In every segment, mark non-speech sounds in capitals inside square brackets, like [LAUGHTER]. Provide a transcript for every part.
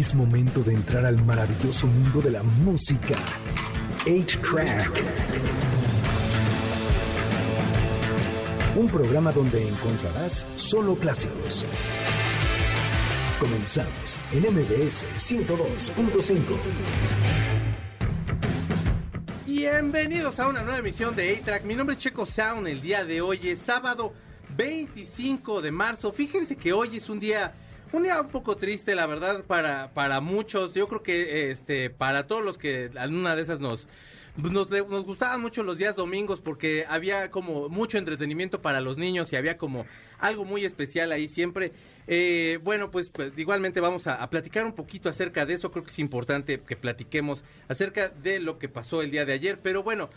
Es momento de entrar al maravilloso mundo de la música. 8-Track. Un programa donde encontrarás solo clásicos. Comenzamos en MBS 102.5. Bienvenidos a una nueva emisión de A-Track. Mi nombre es Checo Sound. El día de hoy es sábado 25 de marzo. Fíjense que hoy es un día un día un poco triste, la verdad, para, para muchos. Yo creo que este para todos los que alguna de esas nos, nos, gustaban mucho los días domingos porque había como mucho entretenimiento para los niños y había como algo muy especial ahí siempre. Eh, bueno, pues, pues igualmente vamos a, a, platicar un poquito acerca de eso. Creo que es importante que platiquemos acerca de lo que pasó el día de ayer. Pero bueno,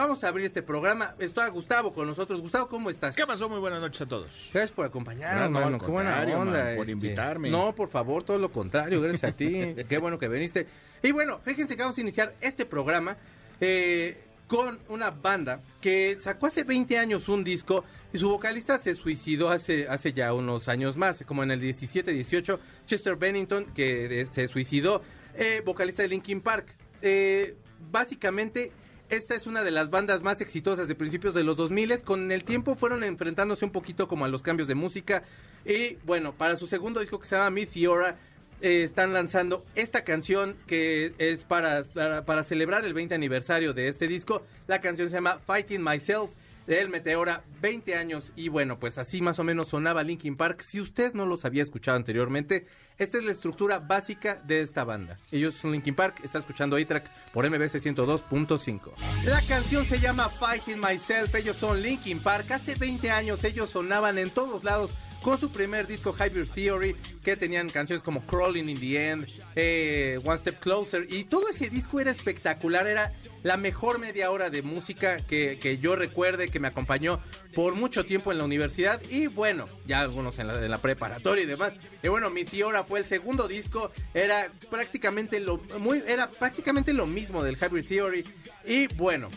Vamos a abrir este programa. Está Gustavo con nosotros. Gustavo, ¿cómo estás? ¿Qué pasó? Muy buenas noches a todos. Gracias por acompañarnos, no, no, Qué buena onda. Man, por este... invitarme. No, por favor, todo lo contrario. Gracias a ti. [LAUGHS] Qué bueno que viniste. Y bueno, fíjense que vamos a iniciar este programa eh, con una banda que sacó hace 20 años un disco y su vocalista se suicidó hace, hace ya unos años más, como en el 17, 18. Chester Bennington, que se suicidó, eh, vocalista de Linkin Park. Eh, básicamente esta es una de las bandas más exitosas de principios de los 2000. Con el tiempo fueron enfrentándose un poquito como a los cambios de música. Y bueno, para su segundo disco que se llama Meteora, eh, están lanzando esta canción que es para, para, para, celebrar el 20 aniversario de este disco. La canción se llama Fighting Myself de El Meteora, 20 años. Y bueno, pues así más o menos sonaba Linkin Park. Si usted no los había escuchado anteriormente, esta es la estructura básica de esta banda. Ellos son Linkin Park, está escuchando A-Track por MBC 102.5. La canción se llama Fighting Myself, ellos son Linkin Park. Hace 20 años ellos sonaban en todos lados con su primer disco Hybrid Theory, que tenían canciones como Crawling in the End, eh, One Step Closer, y todo ese disco era espectacular, era la mejor media hora de música que, que yo recuerde, que me acompañó por mucho tiempo en la universidad, y bueno, ya algunos en la, en la preparatoria y demás. Y bueno, mi Theora fue el segundo disco, era prácticamente lo, muy, era prácticamente lo mismo del Hybrid Theory, y bueno,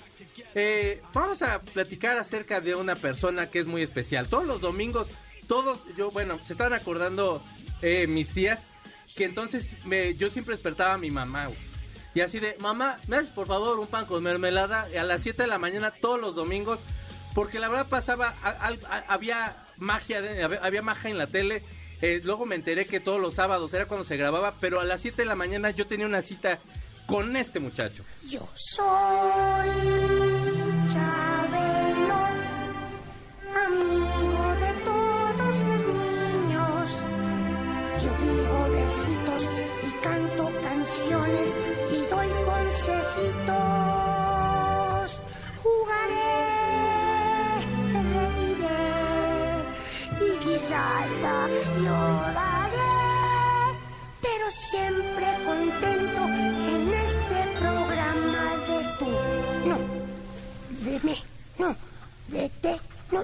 eh, vamos a platicar acerca de una persona que es muy especial. Todos los domingos todos, yo, bueno, se estaban acordando eh, mis tías que entonces me, yo siempre despertaba a mi mamá. Y así de, mamá, me das por favor un pan con mermelada a las 7 de la mañana todos los domingos, porque la verdad pasaba, había magia, había magia en la tele. Eh, luego me enteré que todos los sábados era cuando se grababa, pero a las 7 de la mañana yo tenía una cita con este muchacho. Yo soy lloraré, pero siempre contento en este programa de tú. No, de mí, no, de te, no.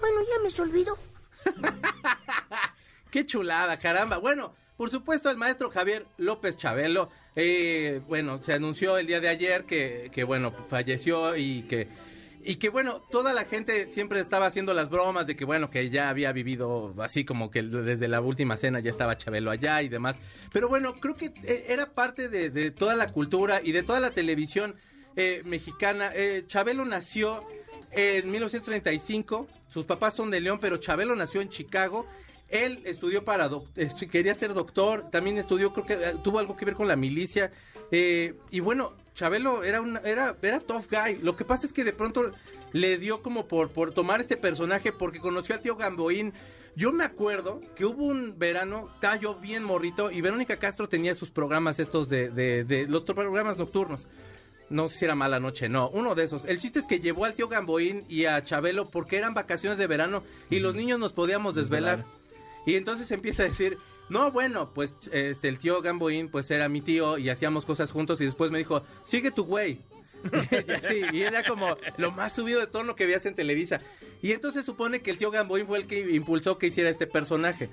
Bueno, ya me se olvidó. [LAUGHS] Qué chulada, caramba. Bueno, por supuesto, el maestro Javier López Chabelo, eh, bueno, se anunció el día de ayer que, que, bueno, falleció y que, y que, bueno, toda la gente siempre estaba haciendo las bromas de que, bueno, que ya había vivido así como que desde la última cena ya estaba Chabelo allá y demás. Pero bueno, creo que eh, era parte de, toda la cultura y de toda la televisión eh, mexicana. Eh, Chabelo nació en 1935, sus papás son de León, pero Chabelo nació en Chicago. Él estudió para, quería ser doctor, también estudió, creo que eh, tuvo algo que ver con la milicia. Eh, y bueno, Chabelo era, una, era, era tough guy. Lo que pasa es que de pronto le dio como por, por tomar este personaje porque conoció al tío Gamboín. Yo me acuerdo que hubo un verano, estaba yo bien morrito y Verónica Castro tenía sus programas estos de, de, de los programas nocturnos no sé si era mala noche, no, uno de esos. El chiste es que llevó al tío Gamboín y a Chabelo porque eran vacaciones de verano y los niños nos podíamos desvelar. Y entonces empieza a decir, no, bueno, pues este el tío Gamboín pues era mi tío y hacíamos cosas juntos y después me dijo, sigue tu güey. [LAUGHS] y, así, y era como lo más subido de todo lo que veías en Televisa. Y entonces supone que el tío Gamboín fue el que impulsó que hiciera este personaje.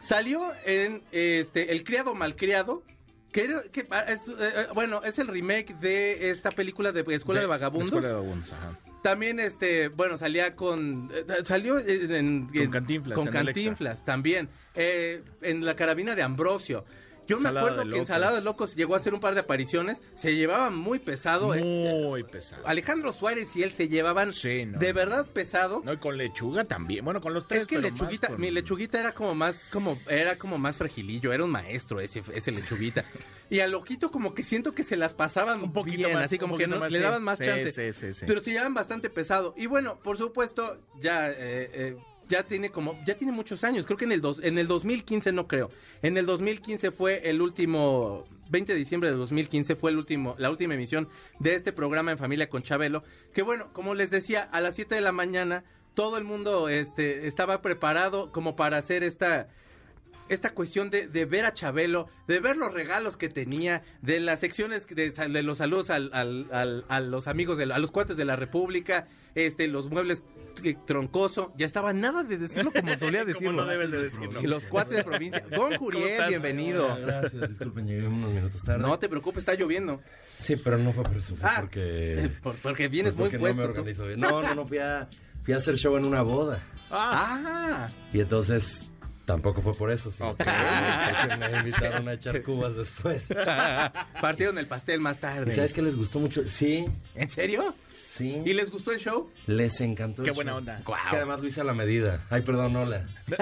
Salió en este El criado malcriado, que, que es, eh, bueno, es el remake de esta película de Escuela de, de Vagabundos. Escuela de Vagabundos, ajá. También, este, bueno, salía con. Eh, salió en, con Cantinflas. Con Cantinflas también. Eh, en la carabina de Ambrosio. Yo me acuerdo que de Locos. Llegó a hacer un par de apariciones, se llevaba muy pesado. eh. Muy pesado. Alejandro Suárez y él se llevaban Sí, no. de verdad pesado. No, y con lechuga también. Bueno, con los tres. es que pero lechuguita, con- mi lechuguita era como más, como, era como más fragilillo, era un maestro ese, ese lechuguita. [LAUGHS] y a Loquito como que siento que se las pasaban Un poquito bien, más, así como que no, más, le daban más Sí, chance. sí, sí, sí. Pero se llevaban bastante pesado. Y bueno, por supuesto, ya, eh, eh, ya tiene como, ya tiene muchos años. Creo que en el, dos, en el 2015 no creo. En el 2015 fue el último, 20 de diciembre de 2015 fue el último, la última emisión de este programa en familia con Chabelo. Que bueno, como les decía, a las 7 de la mañana todo el mundo este, estaba preparado como para hacer esta esta cuestión de, de ver a Chabelo, de ver los regalos que tenía, de las secciones de, de los saludos al- al- al- a los amigos, de, a los cuates de la República, este, los muebles troncoso, ya estaba nada de decirlo como [LAUGHS] solía Como decirlo. no debes de decirlo. Que los cuates de provincia. [LAUGHS] Gon ¿Cómo Curiel, estás? bienvenido. Gracias, disculpen, llegué unos minutos tarde. No te preocupes, está lloviendo. Sí, pero no fue por eso, fue Ah, porque... [LAUGHS] por- porque vienes pues muy porque puesto. No, me tú. organizo bien. no, no, no, fui a, fui a hacer show en una boda. Ah, Y entonces tampoco fue por eso, sino Ok. que, me invitaron a echar cubas después. partieron el pastel más ¿Y tarde. sabes qué les gustó mucho? Sí, ¿En serio? Sí. ¿Y les gustó el show? Les encantó. Qué el buena show. onda. Es que además lo hice a la medida. Ay, perdón, hola. No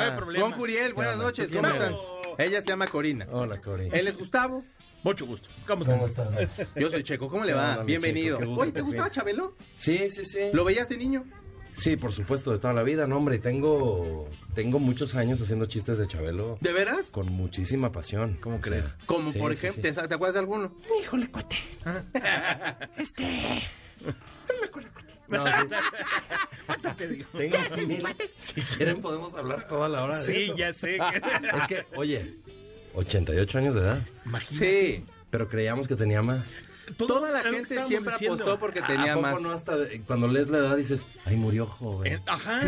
hay problema. Gon Curiel, buenas noches, ¿Tú ¿cómo están? eres? Ella se llama Corina. Hola, Cori. Él es Gustavo. Mucho gusto. ¿Cómo ¿Cómo estás? estás? Yo soy Checo, ¿cómo le ¿Qué va? Bienvenido. Checo? Oye, ¿te gustaba. Chabelo? Sí, sí, sí. ¿Lo veías de niño? Sí, por supuesto, de toda la vida, no, hombre. Tengo, tengo muchos años haciendo chistes de Chabelo ¿De veras? con muchísima pasión. ¿Cómo O crees? Como sí, por sí, ejemplo, sí. ¿te, te acuerdas de alguno? Híjole, cuate. [LAUGHS] Este. No, sí. Tengo mil- Si quieren podemos hablar toda la hora de Sí, eso. ya sé. [LAUGHS] Es que, oye, 88 años de edad, Sí. pero creíamos que tenía más. Toda la gente siempre diciendo. apostó porque ¿A tenía poco más. no hasta de- cuando lees la edad dices, ay, murió joven? Eh, Ajá.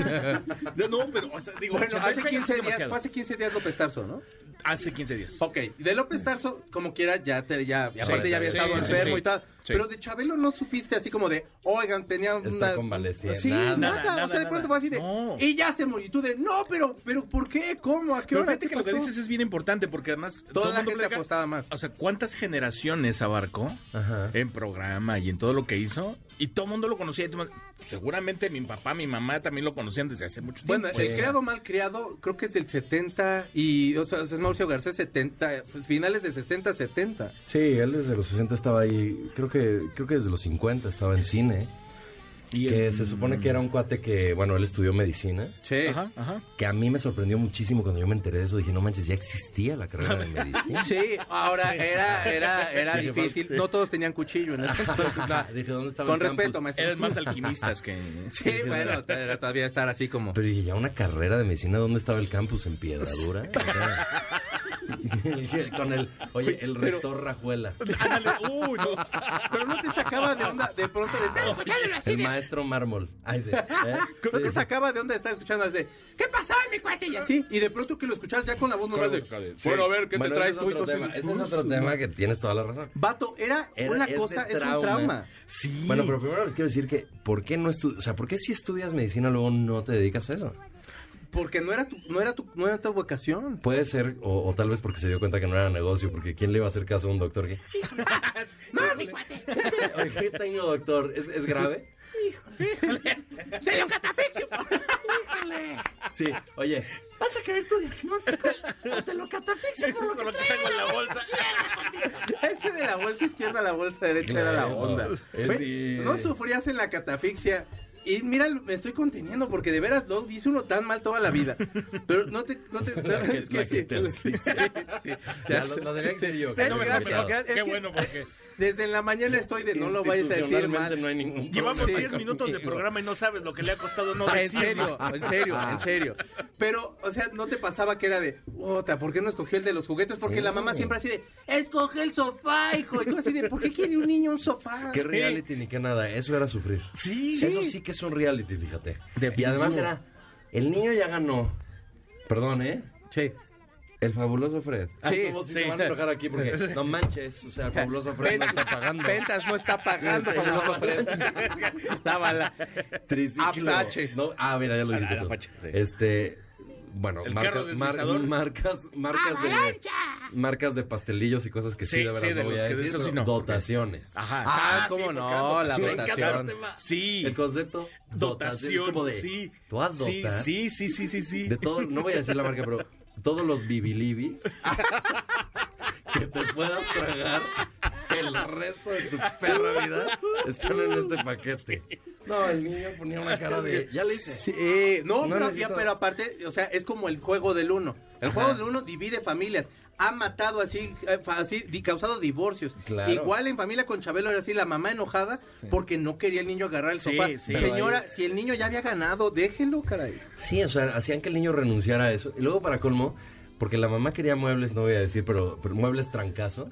No, pero, o sea, digo, Bueno, hace 88 15 es días, hace 15 días López Tarso, ¿no? Hace 15 días. Ok, de López Tarso, como quiera, ya, te, ya aparte ya había sí, estado sí, enfermo sí. y tal. Sí. Pero de Chabelo no supiste así como de, oigan, tenía una... Está convaleciente. Sí, Nada, nada, nada, o sea, de nada. pronto fue así de, No. y ya se murió. Y tú de, no, pero, pero, ¿por qué? ¿Cómo? ¿A qué Pero hora? fíjate ¿Qué que lo que dices es bien importante porque además Toda el la mundo gente apostaba más. O sea, ¿cuántas generaciones abarcó Ajá. en programa y en todo lo que hizo? Y todo el mundo lo conocía. y todo- Seguramente mi papá, mi mamá también lo conocían desde hace mucho tiempo. Bueno, el creado mal creado creo que es del 70 y, o sea, es Mauricio Garcés 70, pues, finales de 60, 70. Sí, él desde los 60 estaba ahí, creo que creo que desde los 50 estaba en cine, y que el- se supone que era un cuate que, bueno, él estudió medicina, Sí. Ajá, ajá. que a mí me sorprendió muchísimo cuando yo me enteré de eso, dije, no manches, ya existía la carrera de medicina. [LAUGHS] Sí, ahora era, era, era difícil. No todos tenían cuchillo en ese [LAUGHS] dije, ¿dónde estaba Con el campus? respeto, maestro. Eres más [LAUGHS] alquimistas que... Sí, bueno, todavía estar así como. Pero dije, ya una carrera de medicina, ¿dónde estaba el campus? ¿En Piedradura? [LAUGHS] Con el, oye, el rector Rajuela, Ándale, uy, no. Pero no te sacaba de onda de pronto de estar escuchándolo así. el maestro Mármol. Ay, sí, [LAUGHS] ¿eh? No Sí, te sacaba de onda de estar escuchando así de ¿Qué pasó, mi cuate? Y así. Y de pronto que lo escuchas ya con la voz normal de. Sí. Bueno, a ver, ¿qué Bueno, te traes ese es Y otro tema. Ese es otro tema que tienes toda la razón. Vato, era, Era- una cosa, es un trauma. trauma. Sí. Bueno, pero primero les quiero decir que, ¿por qué no estudias, o sea, por qué si estudias medicina luego no te dedicas a eso? Porque no era tu, no era tu, no era tu vocación. Puede ser, o, o tal vez porque se dio cuenta que no era negocio, porque ¿quién le iba a hacer caso a un doctor que... [LAUGHS] No, mi cuate. [LAUGHS] Oye, ¿qué tengo, doctor? ¿Es, es grave? Dele un catafixio. Híjole. Sí, oye, ¿Vas a querer tu diagnóstico? O te lo catafixio por lo Con lo que que tengo en la bolsa. Ese de la bolsa izquierda a la bolsa derecha era la onda. Es No sufrías en la catafixia. Y mira, me estoy conteniendo porque de veras lo hice uno tan mal toda la vida. [LAUGHS] Pero no te. No te [LAUGHS] no, es que sí. te [LAUGHS] asfixia. Sí, Ya, lo- lo que decir yo. Sí, No, gracias, pero gracias. Es Qué que bueno, porque Desde la mañana estoy de no lo vayas a decir mal. no hay ningún llevamos problema 10 minutos de programa y no sabes lo que le ha costado no Ah, en decir. serio, en serio, en serio. Pero, o sea, no te pasaba que era de, otra, ¿por qué no escogió el de los juguetes? Porque Sí. la mamá siempre así de, escoge el sofá, hijo. Y tú así de, ¿por qué quiere un niño un sofá? Qué reality ni qué nada, eso era sufrir. Sí. Eso sí que es un reality, fíjate. Y además era, el niño ya ganó. Perdón, ¿eh? Sí. El fabuloso Fred. Sí, Ay, como si sí. se van a enojar aquí porque [LAUGHS] no manches, o sea, el fabuloso Fred no está pagando. Ventas no está pagando, Este, fabuloso la Fred. [LAUGHS] La bala. Triciclo. Apache. No, ah, mira, ya lo dijiste Ah. Apache, sí. Este, bueno, ¿El marca- carro mar- deslizador? marcas, marcas de marcas de pastelillos y cosas que sí, Sí, de verdad sí, de no voy los a decir, eso sí pero no. dotaciones. Ajá. Ah, cómo sí, no, la dotación. Sí. El concepto dotación, es Dotación, como de sí. tú Sí, dotar sí, sí, sí, sí, sí. de todo, no voy a decir la marca, pero todos los bibilibis [LAUGHS] que te puedas tragar el resto de tu perra vida están en este paquete. No, el niño ponía una cara de ya le hice. Sí, no, No pero, necesito- pero aparte, o sea, es como el juego del uno. El juego del uno divide familias. Ha matado así, eh, así, causado divorcios. Claro. Igual en familia con Chabelo era así, la mamá enojada porque no quería el niño agarrar el Sí, sofá. sí. Señora, si el niño ya había ganado, déjelo, caray. Sí, o sea, hacían que el niño renunciara a eso. Y luego para colmo, porque la mamá quería muebles, no voy a decir, pero, pero muebles trancazo.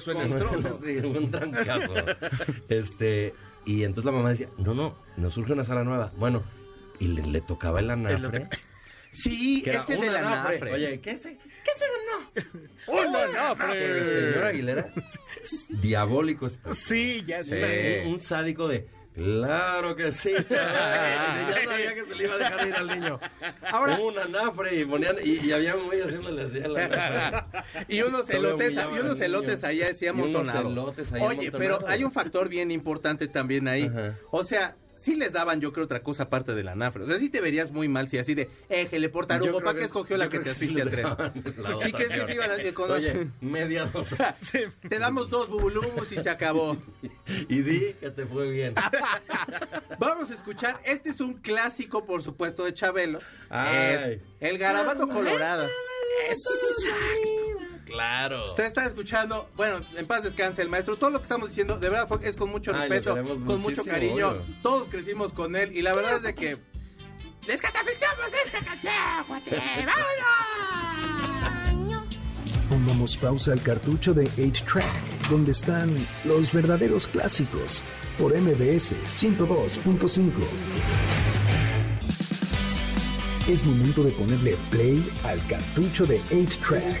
Sí, un trancazo. Este, y entonces la mamá decía, no, no, nos surge una sala nueva. Bueno, y le, le tocaba el anafre. [LAUGHS] Sí, ese un de la anafre. anafre. Oye, ¿qué es? [LAUGHS] ¡Un El anafre! señor Aguilera, diabólico [LAUGHS] Sí, ya Sí. sé. un, un sádico de, claro que sí, [LAUGHS] chaval". ya sabía que se le iba a dejar ir al niño. Ahora- un anafre y ponían, y, y había un güey haciéndole así al anafre. Y unos elotes, y unos elotes allá unos amontonados. Oye, pero hay un factor bien importante también ahí. Ajá. O sea, sí les daban yo creo otra cosa aparte de la anafre. O sea, sí te verías muy mal si así de, éjele por Yo tarugo, creo ¿para qué que- escogió la que te que sí asfixia tres? Sí que sí, sí iban a con Oye, [LAUGHS] media. [LAUGHS] Te damos dos bubulumus y se acabó. Y di que te fue bien. [LAUGHS] Vamos a escuchar, este es un clásico, por supuesto, de Chabelo. Ay. Es el garabato colorado. Claro. Usted está escuchando, bueno, en paz descanse el maestro. Todo lo que estamos diciendo, de verdad, fue- es con mucho Ay, respeto, con mucho cariño. obvio. Todos crecimos con él y la verdad es de que. ¡Descatafixamos esta canción, cuate! [LAUGHS] ¡Vámonos! Pongamos pausa al cartucho de 8-Track, donde están los verdaderos clásicos, por MBS 102.5. Es momento de ponerle play al cartucho de 8-Track,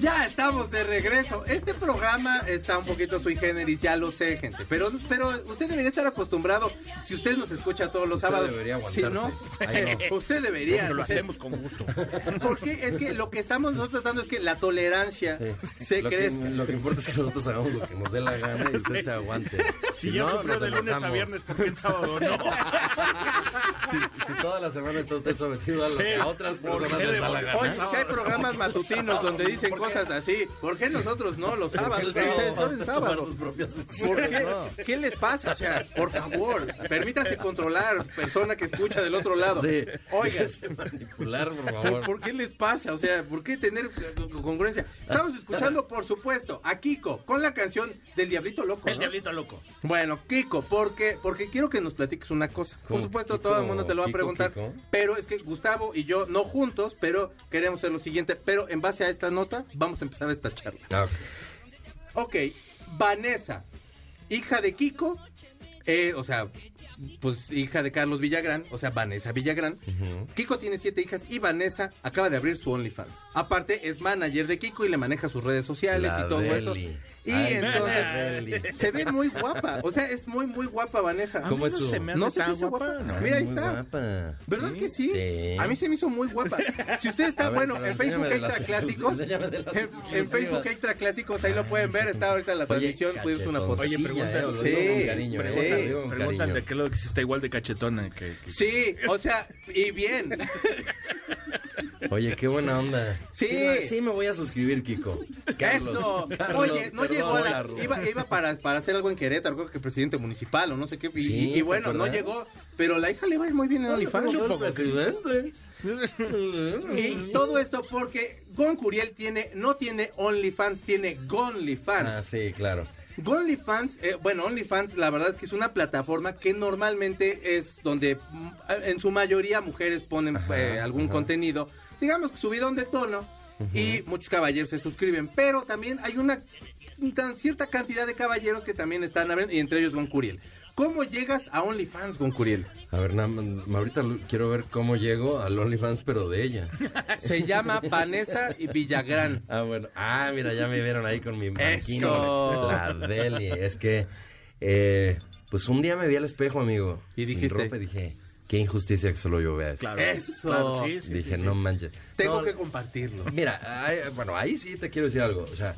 Ya estamos de regreso. Este programa está un poquito sui generis, ya lo sé, gente. Pero, pero usted debería estar acostumbrado. Si usted nos escucha todos los Usted sábados. debería Si no, aguantarse. Ay, no. [LAUGHS] usted debería. Lo no hacemos con gusto. [LAUGHS] Porque es que lo que estamos nosotros tratando es que la tolerancia se lo, que, crezca. lo que importa es que nosotros hagamos lo que nos dé la gana y usted se aguante. Si ya no, sufrió nos de lunes a viernes, ¿por qué el sábado no? [LAUGHS] Si, si toda la semana está usted sometido a lo que a otras ¿por personas les da la de- gana. Oye, si hay programas matutinos donde dicen cosas así, ¿por qué nosotros no? Los [LAUGHS] sábados, ¿Por qué son propias ¿Por qué? ¿Qué les pasa? O sea, por favor, permítase controlar, persona que escucha del otro lado. Sí. Oiga, manipular, por ¿Por, favor. por qué les pasa? O sea, ¿por qué tener eh, congruencia? Estamos escuchando, por supuesto, a Kiko con la canción del Diablito Loco. El ¿no? diablito loco. Bueno, Kiko, porque porque quiero que nos platiques una cosa. Por supuesto, Kiko, todo el mundo te lo va a Kiko, preguntar. Kiko. Pero es que Gustavo y yo, no juntos, pero queremos hacer lo siguiente. Pero en base a esta nota, vamos a empezar esta charla. Ah, ok. Ok, Vanessa, hija de Kiko, eh, o sea, pues hija de Carlos Villagrán, o sea, Vanessa Villagrán. Kiko tiene siete hijas y Vanessa acaba de abrir su OnlyFans. Aparte, es manager de Kiko y le maneja sus redes sociales La y todo eso. Y Ay, entonces se ve muy guapa, o sea, es muy, muy guapa Vanessa. ¿Cómo es no su- se me hace ¿No se te tan hizo guapa? guapa? No. Mira, ahí está. guapa. ¿Verdad que sí? Sí. A mí se me hizo muy guapa. Si usted está, ver, bueno, en Facebook Extra Clásicos, en. Facebook Extra Clásicos, ahí lo pueden ver, está ahorita la transmisión, puedes una foto. Oye, Sí, pregunta- sí, eh, Preguntan de qué lo que está igual de cachetona que... que- Sí, o sea, y bien. Oye, qué buena onda. Sí. me- sí me voy a suscribir, Kiko. Carlos, Eso. Carlos, Oye, no llegó a la, Carlos. iba, iba para, para hacer algo en Querétaro, creo que presidente municipal o no sé qué. Y, Sí, y- y bueno, ¿te no llegó, pero la hija le va a ir muy bien en OnlyFans. Y todo esto porque Gon Curiel tiene, no tiene OnlyFans, tiene GonlyFans. Ah, sí, claro. OnlyFans, eh, bueno, OnlyFans, la verdad es que es una plataforma que normalmente es donde mm, en su mayoría mujeres ponen eh, algún contenido, digamos, subidón de tono, y muchos caballeros se suscriben, pero también hay una tan cierta cantidad de caballeros que también están abriendo, y entre ellos Gon Curiel. ¿Cómo llegas a OnlyFans con Curiel? A ver, ahorita quiero ver cómo llego al OnlyFans, pero de ella. [LAUGHS] Se llama Vanessa y Villagrán. Ah, bueno. Ah, mira, ya me vieron ahí con mi Eso. manquino. La Deli. Es que, eh, pues un día me vi al espejo, amigo. Y sin dijiste- ropa, y dije, qué injusticia que solo yo vea esto. Claro. Eso. Claro, sí, sí, dije, sí, sí. no manches. Tengo No, que compartirlo. Mira, ay, bueno, ahí sí te quiero decir algo. O sea,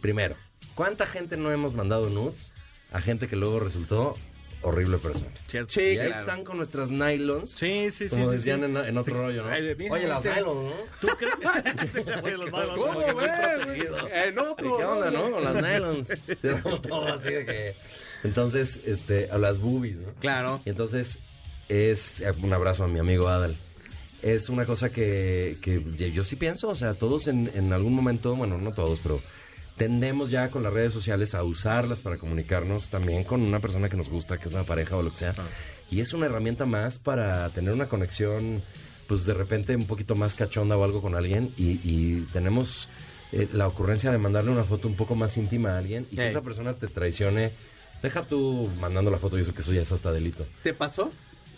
primero, ¿cuánta gente no hemos mandado nudes a gente que luego resultó horrible persona? Cierto. Sí, ahí claro. están con nuestras nylons. Sí, sí, sí. Como sí, decían sí. En, en otro rollo, ¿no? Ay, de- mira, Oye, las este- nylons, ¿no? ¿Tú crees? [LAUGHS] Oye, los nylons, ¿Cómo, protegido. En otro. ¿Qué onda, no? Con las nylons. [LAUGHS] Todo así de que... Entonces, este, a las boobies, ¿no? Claro. Y entonces, es un abrazo a mi amigo Adal. Es una cosa que, que yo sí pienso, o sea, todos en, en algún momento, bueno, no todos, pero tendemos ya con las redes sociales a usarlas para comunicarnos también con una persona que nos gusta, que es una pareja o lo que sea. Y es una herramienta más para tener una conexión, pues de repente un poquito más cachonda o algo con alguien y, y tenemos eh, la ocurrencia de mandarle una foto un poco más íntima a alguien y que Ey. esa persona te traicione. Deja tú mandando la foto y eso que eso ya es hasta delito. ¿Te pasó?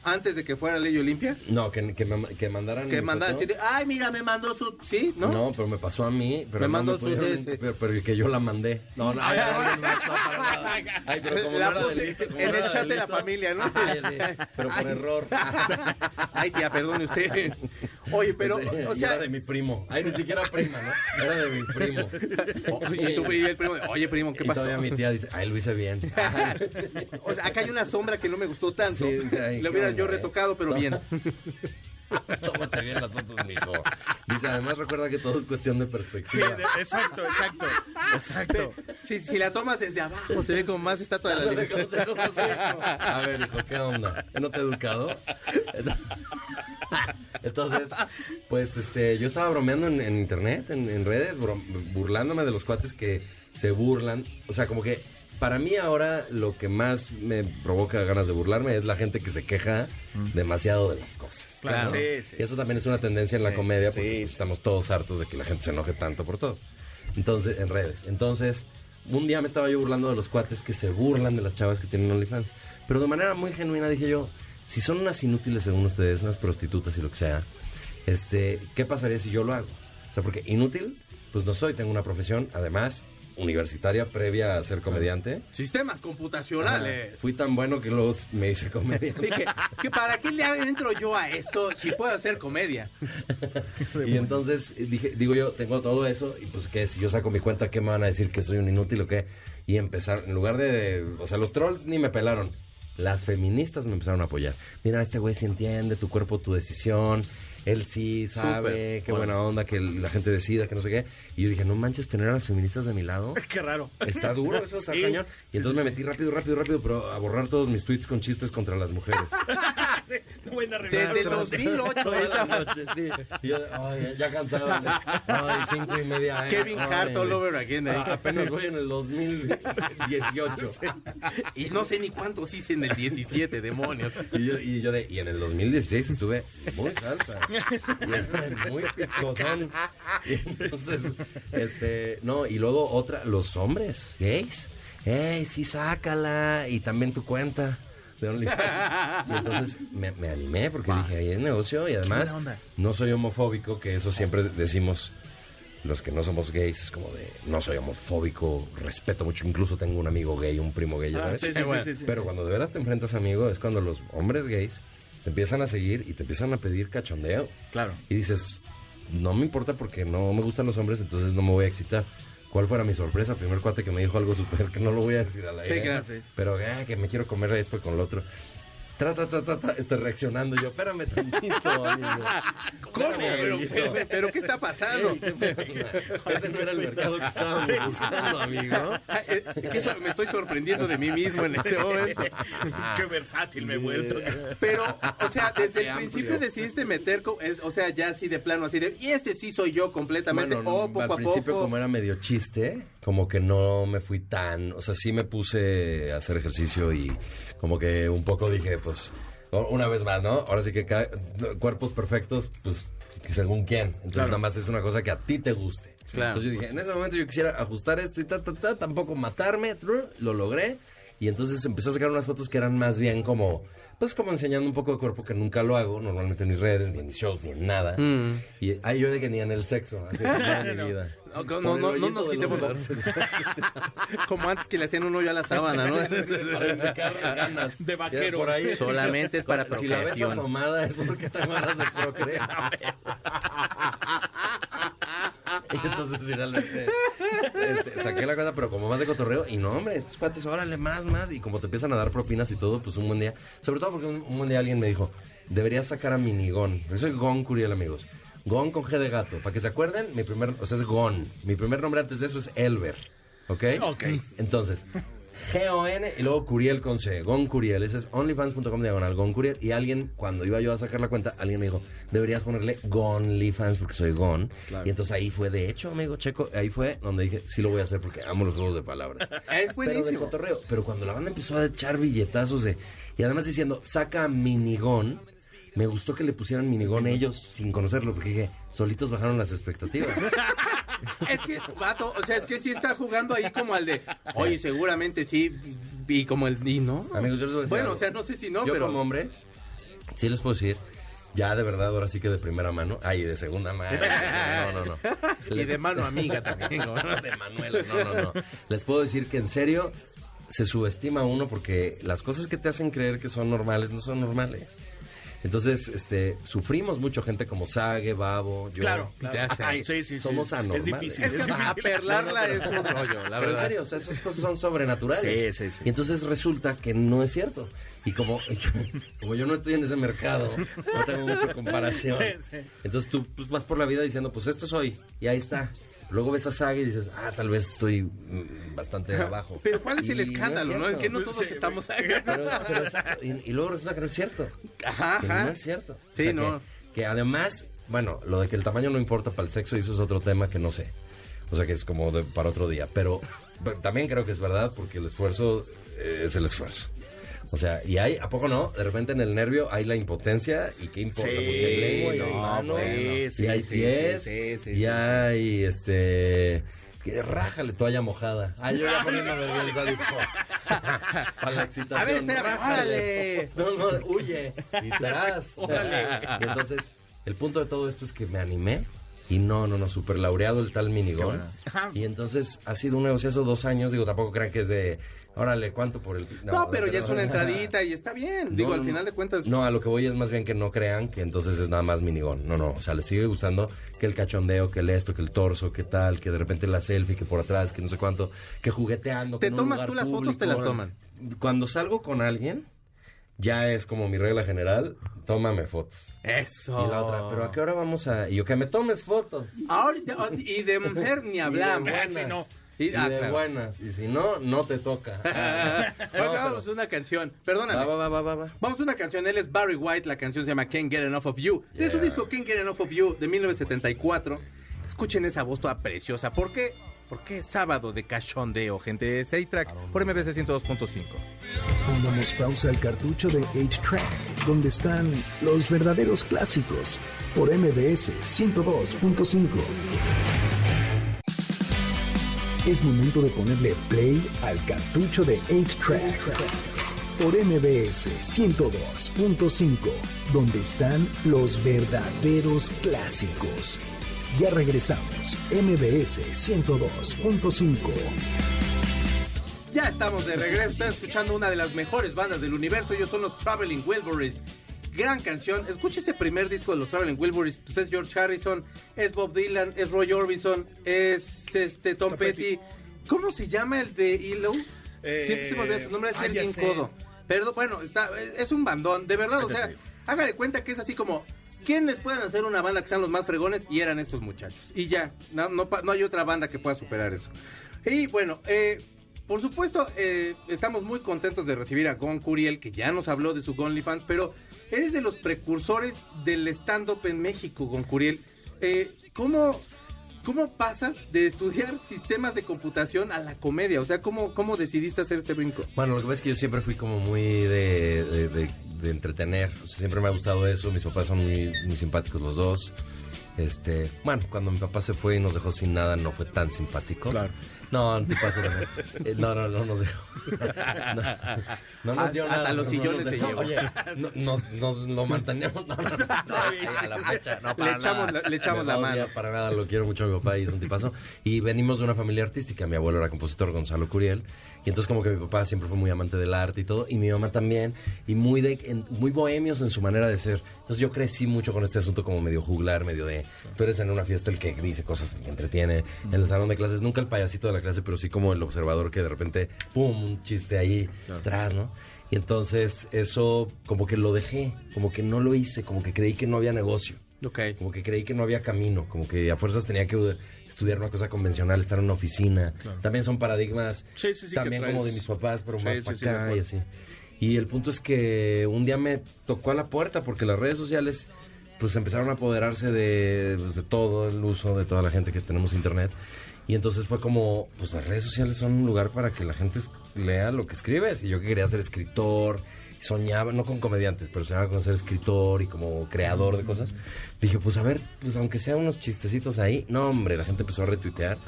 Antes de que fuera Ley Olimpia. No, que, que, me, que mandaran. Que de, ay, mira, me mandó su... ¿Sí? ¿No? ¿No? pero me pasó a mí. Pero Me no mandó su ese. pero, pero que yo la mandé. No, no, ay, alguien más, no, para nada. Ay, pero como La no puse delito, como en el chat de la familia, ¿no? Ay, pero por error. Ay, tía, perdone usted. Oye, pero, o y sea... era de mi primo. Ay, ni siquiera prima, ¿no? Era de mi primo. oh, y pri- el primo, oye, primo, ¿qué y pasó? todavía mi tía dice, ay, lo hice bien. O sea, acá hay una sombra que no me gustó tanto. Sí, dice, ay, Le hubiera yo eh. retocado, pero bien. [LAUGHS] Tómate bien las fotos, mijo. Dice, además recuerda que todo es cuestión de Sí, perspectiva. de- exacto, exacto. Exacto. Si, si la tomas desde abajo, se ve como más estatua de la libertad. A ver, hijo, ¿qué onda? ¿No te he educado? Entonces, pues este, yo estaba bromeando en, en internet, en, en redes, bro- burlándome de los cuates que se burlan. O sea, como que para mí ahora lo que más me provoca ganas de burlarme es la gente que se queja demasiado de las cosas. Claro. ¿no? Sí, sí, y eso también es una tendencia en la comedia porque pues, estamos todos hartos de que la gente se enoje tanto por todo. Entonces, en redes. Entonces, un día me estaba yo burlando de los cuates que se burlan de las chavas que tienen OnlyFans. Pero de manera muy genuina dije yo, si son unas inútiles según ustedes, unas prostitutas y lo que sea, este, ¿qué pasaría si yo lo hago? O sea, porque inútil, pues no soy, tengo una profesión, además, universitaria previa a ser comediante. Sistemas computacionales. Fui tan bueno que luego me hice comediante. Dije, ¿que ¿para qué le entro yo a esto si puedo hacer comedia? [LAUGHS] Y entonces dije, digo yo, tengo todo eso, y pues que si yo saco mi cuenta, ¿qué me van a decir que soy un inútil o qué? Y empezar, en lugar de, o sea, los trolls ni me pelaron. Las feministas me empezaron a apoyar. Mira, este güey sí entiende tu cuerpo, tu decisión. Él sí sabe, Súper. qué buena onda, que la gente decida, que no sé qué. Y yo dije, no manches, tener a las feministas de mi lado. [LAUGHS] Qué raro. Está duro eso, está Sí. cañón. Y entonces me metí rápido, rápido, rápido, pero a borrar todos mis tweets con chistes contra las mujeres. [LAUGHS] Sí, buena revisar. Desde el 2008 Toda la noche, sí. Y yo, ay, ya cansado. de- Ay, cinco y media. eh. Kevin Ay, Hart all over again, eh. Ah, apenas voy en el 2018. [LAUGHS] Y no sé ni cuántos hice en el 17, demonios. Y yo, y yo de, y en el 2016 estuve muy salsa. Y muy picosón. Entonces, este, no, y luego otra, los hombres, gays. Ey, sí, sácala. Y también tu cuenta. de OnlyFans. Y entonces me, me animé porque dije, ahí es negocio y además no soy homofóbico, que eso siempre decimos los que no somos gays, es como de, no soy homofóbico, respeto mucho, incluso tengo un amigo gay, un primo gay, Ah, sabes. sí, sí, sí. Pero cuando de veras te enfrentas, amigo, es cuando los hombres gays te empiezan a seguir y te empiezan a pedir cachondeo. Claro. Y dices, no me importa porque no me gustan los hombres, entonces no me voy a excitar. ¿Cuál fuera mi sorpresa? Primer cuate que me dijo algo súper que no lo voy a decir aire. claro. Sí. Pero ah, que me quiero comer esto con lo otro. Tra, tra, tra, tra, tra, estoy reaccionando yo. Espérame tantito, [LAUGHS] amigo. ¿Cómo? Pero, amiguito. pero- pero ¿qué está pasando? [LAUGHS] Ese no era el mercado que estábamos buscando, amigo. Ah, eh, que eso me estoy sorprendiendo de mí mismo en este momento. [LAUGHS] Qué versátil me he vuelto. Pero, o sea, desde el principio decidiste meter, o sea, ya así de plano, así de, y este sí soy yo completamente, Bueno, o poco al a principio poco. como era medio chiste, como que no me fui tan, o sea, sí me puse a hacer ejercicio y como que un poco dije, pues, una vez más, ¿no? Ahora sí que cada- cuerpos perfectos, pues, según quién. Entonces Claro. nada más es una cosa que a ti te guste. Claro. Entonces yo dije, en ese momento yo quisiera ajustar esto y ta, ta, ta, tampoco matarme, lo logré. Y entonces empecé a sacar unas fotos que eran más bien como, pues como enseñando un poco de cuerpo que nunca lo hago, normalmente en mis redes, ni en mis shows, ni en nada. Mm. Y ahí yo de que ni en el sexo, así [LAUGHS] de mi vida. No, no, no, no nos quitemos los. [LAUGHS] Como antes que le hacían un hoyo a la sábana, ¿no? [LAUGHS] Para sacar ganas. De vaquero. Por ahí. Solamente es para Si la ves procreación. asomada es porque tengo ganas de procrear. [LAUGHS] y entonces finalmente este, saqué la cuenta, pero como más de cotorreo. Y no, hombre, estos cuates, órale, más, más. Y como te empiezan a dar propinas y todo, pues un buen día. Sobre todo porque un, un buen día alguien me dijo, deberías sacar a Minigón. Yo soy Gon Curiel, amigos. Gon con G de gato. Para que se acuerden, mi primer, o sea, es Gon. Mi primer nombre antes de eso es Elber. ¿Ok? Ok. Entonces, G-O-N y luego Curiel con C. Gon Curiel. Ese es onlyfans.com diagonal Gon Curiel. Y alguien, cuando iba yo a sacar la cuenta, alguien me dijo, deberías ponerle Gonlyfans porque soy Gon. Y entonces ahí fue, de hecho, amigo Checo, ahí fue donde dije, sí lo voy a hacer porque amo los juegos de palabras. [LAUGHS] Es Pero de buenísimo. cotorreo. Pero cuando la banda empezó a echar billetazos de... Y además diciendo, saca minigón. Me gustó que le pusieran minigón ellos sin conocerlo porque dije, solitos bajaron las expectativas. [LAUGHS] Es que, vato, o sea, es que sí estás jugando ahí como al de, oye, seguramente sí, y como el, y no. Amigos, yo les voy a decir Bueno, algo. o sea, no sé si no, yo pero... como hombre, sí les puedo decir, ya de verdad, ahora sí que de primera mano, ay, de segunda mano, [LAUGHS] no, no, no. Y de mano amiga también, ¿no? [LAUGHS] de Manuela, no, no, no. Les puedo decir que en serio se subestima a uno porque las cosas que te hacen creer que son normales no son normales. Entonces, este, sufrimos mucho gente como Sage, Babo, yo. Claro, Ya claro. sé. Ay, sí, sí, sí. Somos Es anormales. difícil. Es difícil. a perlarla [LAUGHS] es un rollo, la Pero en verdad. serio, o sea, esas cosas son sobrenaturales. Sí, sí, sí. Y entonces resulta que no es cierto. Y como, [LAUGHS] como yo no estoy en ese mercado, no tengo mucha comparación. [LAUGHS] Sí, sí. Entonces tú pues, vas por la vida diciendo, pues esto soy, y ahí está. Luego ves a Saga y dices, ah, tal vez estoy mm, bastante abajo. Pero ¿cuál es el escándalo, no? es que no todos estamos... Pero- pero es- y, y luego resulta que no es cierto. Ajá, Que no es cierto. Sí, no. Que, que además, bueno, lo de que el tamaño no importa para el sexo, y eso es otro tema que no sé. O sea, que es como de- para otro día. Pero, pero también creo que es verdad porque el esfuerzo eh, es el esfuerzo. O sea, y hay, ¿a poco no? De repente en el nervio hay la impotencia y qué importa, Sí, porque hay lengua y hay no, manos, pues, sí, y hay sí, pies, sí, sí, sí, y sí. hay, este, que rájale, toalla mojada. Ay, yo ya poniéndome bien sádico. [LAUGHS] Para la excitación. A ver, espérame, rájale. No, no, huye. Y tras. [LAUGHS] Y entonces, el punto de todo esto es que me animé. Y no, no, no, super laureado el tal minigón. Ajá. Y entonces ha sido un negocio dos años. Digo, tampoco crean que es de, órale, ¿cuánto por el...? No, pero ya es una no. entradita y está bien. Digo, No, al no, final no. de cuentas... No, a lo que voy es más bien que no crean que entonces es nada más minigón. No, no, o sea, les sigue gustando que el cachondeo, que el esto, que el torso, que tal, que de repente la selfie, que por atrás, que no sé cuánto, que jugueteando. ¿Te que tomas tú las fotos, te las toman? Cuando salgo con alguien, ya es como mi regla general, tómame fotos. Eso. Y la otra, pero ¿a qué hora vamos a...? Y yo, que me tomes fotos. Ahorita, y de mujer ni [LAUGHS] hablamos. Y de Ah, ah, de claro. buenas. Y si no, no te toca. [LAUGHS] Bueno, No, vamos pero- a una canción. Perdóname. Va, va, va, va, va. Vamos a una canción. Él es Barry White. La canción se llama Can't Get Enough of You. De su Yeah. disco Can't Get Enough of You de 1974. Escuchen esa voz toda preciosa. ¿Por qué? Porque es sábado de cachondeo, gente. 6 track por MBC 102.5. Pongamos pausa al cartucho de 8-Track, donde están los verdaderos clásicos, por MBS 102.5. Es momento de ponerle play al cartucho de 8-Track, por MBS 102.5, donde están los verdaderos clásicos. Ya regresamos, MBS 102.5. Ya estamos de regreso. Están escuchando una de las mejores bandas del universo. Ellos son los Traveling Wilburys. Gran canción. Escucha ese primer disco de los Traveling Wilburys. Pues es George Harrison, es Bob Dylan, es Roy Orbison, es este Tom, Petty. ¿Cómo se llama el de? Eh, Siempre se me olvida su nombre. Es ah, ya Sergin sé. Codo. Perdón, bueno, está, es un bandón. De verdad, o sea, haga de cuenta que es así como... ¿Quiénes pueden hacer una banda que sean los más fregones? Y eran estos muchachos. Y ya, no, no, hay otra banda que pueda superar eso. Y bueno, eh, por supuesto, eh, estamos muy contentos de recibir a Gon Curiel, que ya nos habló de su OnlyFans, pero eres de los precursores del stand-up en México, Gon Curiel. Eh, ¿cómo, ¿Cómo pasas de estudiar sistemas de computación a la comedia? O sea, ¿cómo, cómo decidiste hacer este brinco? Bueno, lo que pasa es que yo siempre fui como muy de, de- de- de entretener. O sea, siempre me ha gustado eso. Mis papás son muy, muy simpáticos los dos. Este, bueno, cuando mi papá se fue y nos dejó sin nada, no fue tan simpático. Claro. No, no ver. Eh, No, no, no nos dejó. No, no nos dio Hasta nada. los pero no sillones nos se llevó. Oye, no- nos, nos lo manteníamos. No, no, no, a la fecha, no, para Le echamos nada. la- le echamos Me la mano. Para nada, lo quiero mucho a mi papá y es un tipazo. Y venimos de una familia artística. Mi abuelo era compositor, Gonzalo Curiel. Y entonces como que mi papá siempre fue muy amante del arte y todo. Y mi mamá también. Y muy, de, en- muy bohemios en su manera de ser. Entonces yo crecí mucho con este asunto como medio juglar, medio de... Tú eres en una fiesta el que dice cosas, el que entretiene. En el salón de clases, nunca el payasito de la clase, pero sí como el observador que de repente, ¡pum!, un chiste ahí atrás, ¿no? Y entonces eso como que lo dejé, como que no lo hice, como que creí que no había negocio. Ok. Como que creí que no había camino, como que a fuerzas tenía que estudiar una cosa convencional, estar en una oficina. También son paradigmas, Sí, sí, sí, también como de mis papás, pero más para acá y así. Y el punto es que un día me tocó a la puerta porque las redes sociales pues empezaron a apoderarse de, pues, de todo el uso de toda la gente que tenemos internet. Y entonces fue como, pues las redes sociales son un lugar para que la gente lea lo que escribes. Y yo que quería ser escritor, soñaba, no con comediantes, pero soñaba con ser escritor y como creador de cosas. Dije, pues a ver, pues aunque sea unos chistecitos ahí, no hombre, la gente empezó a retuitear.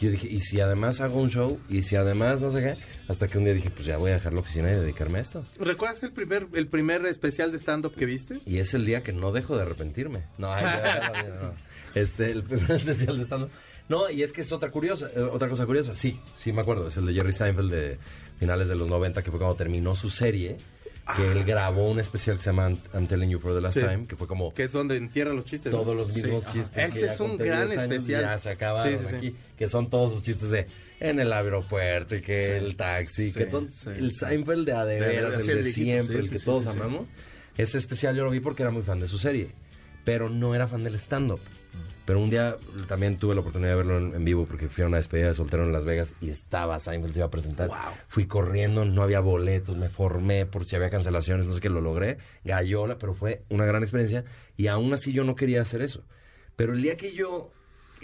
Yo dije, y si además hago un show, y si además no sé qué, hasta que un día dije, pues ya voy a dejar la oficina y dedicarme a esto. ¿Recuerdas el primer, el primer especial de stand-up que viste? Y es el día que no dejo de arrepentirme. No, ay, no, no, no. Este, el primer [LAUGHS] especial de stand No, y es que es otra curiosa, eh, otra cosa curiosa. Sí, sí me acuerdo. Es el de Jerry Seinfeld de finales de los 90, que fue cuando terminó su serie. Que él grabó un especial que se llama I'm- Telling You for the Last Sí. Time, que fue como Que es donde entierra los chistes. todos los mismos Sí. chistes. Ese que ya es un conté gran 10 años, especial. Ya se acabaron Sí, aquí. Que son todos sus chistes de en el aeropuerto y que el taxi. que son el Seinfeld de a de De- de veras, el de el siempre, el que todos amamos. Ese especial yo lo vi porque era muy fan de su serie. Pero no era fan del stand-up. Pero un día también tuve la oportunidad de verlo en, en vivo porque fui a una despedida de soltero en Las Vegas y estaba Seinfeld, se iba a presentar. Fui corriendo, no había boletos, me formé por si había cancelaciones, no sé qué, lo logré. Gallola, pero fue una gran experiencia y aún así yo no quería hacer eso. Pero el día que yo,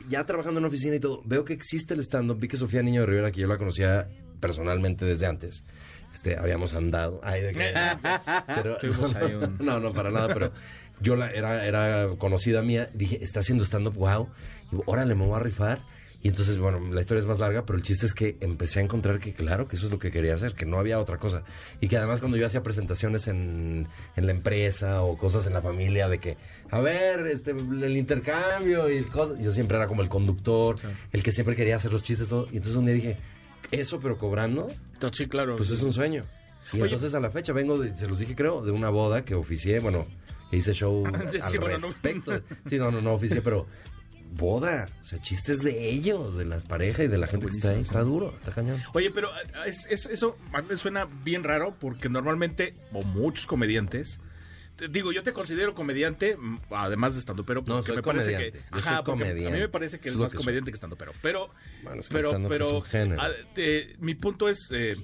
ya trabajando en una oficina y todo, veo que existe el stand-up, vi que Sofía Niño de Rivera, que yo la conocía personalmente desde antes, este, habíamos andado. Ay, de que- [LAUGHS] pero, Tuvimos no, ahí un- no, no, para nada, pero yo la, era, era conocida mía. Dije, está haciendo stand-up, wow. Y órale, me voy a rifar. Y entonces, bueno, la historia es más larga, pero el chiste es que empecé a encontrar que, claro, que eso es lo que quería hacer, que no había otra cosa. Y que además cuando yo hacía presentaciones en, en la empresa o cosas en la familia de que, a ver, este, el intercambio y cosas, yo siempre era como el conductor, el que siempre quería hacer los chistes, todo. Y entonces un día dije, eso pero cobrando, sí, claro. pues es un sueño. Y Oye. entonces a la fecha vengo, de- se los dije creo, de una boda que oficié, bueno, hice show [LAUGHS] al Sí, bueno, no. respecto. Sí, no, no, no oficié, pero boda, o sea, chistes de ellos, de las parejas y de la gente que está ahí, está duro, está cañón. Oye, pero ah, es- es- eso a mí me suena bien raro porque normalmente, o muchos comediantes, te- digo, yo te considero comediante, mm, además de estando, pero No, soy me parece que, Yo soy porque a mí me parece que es más que soy. comediante que estando, pero, pero, Bueno, es que pero, pero, es un género. ah, eh, mi punto es, eh,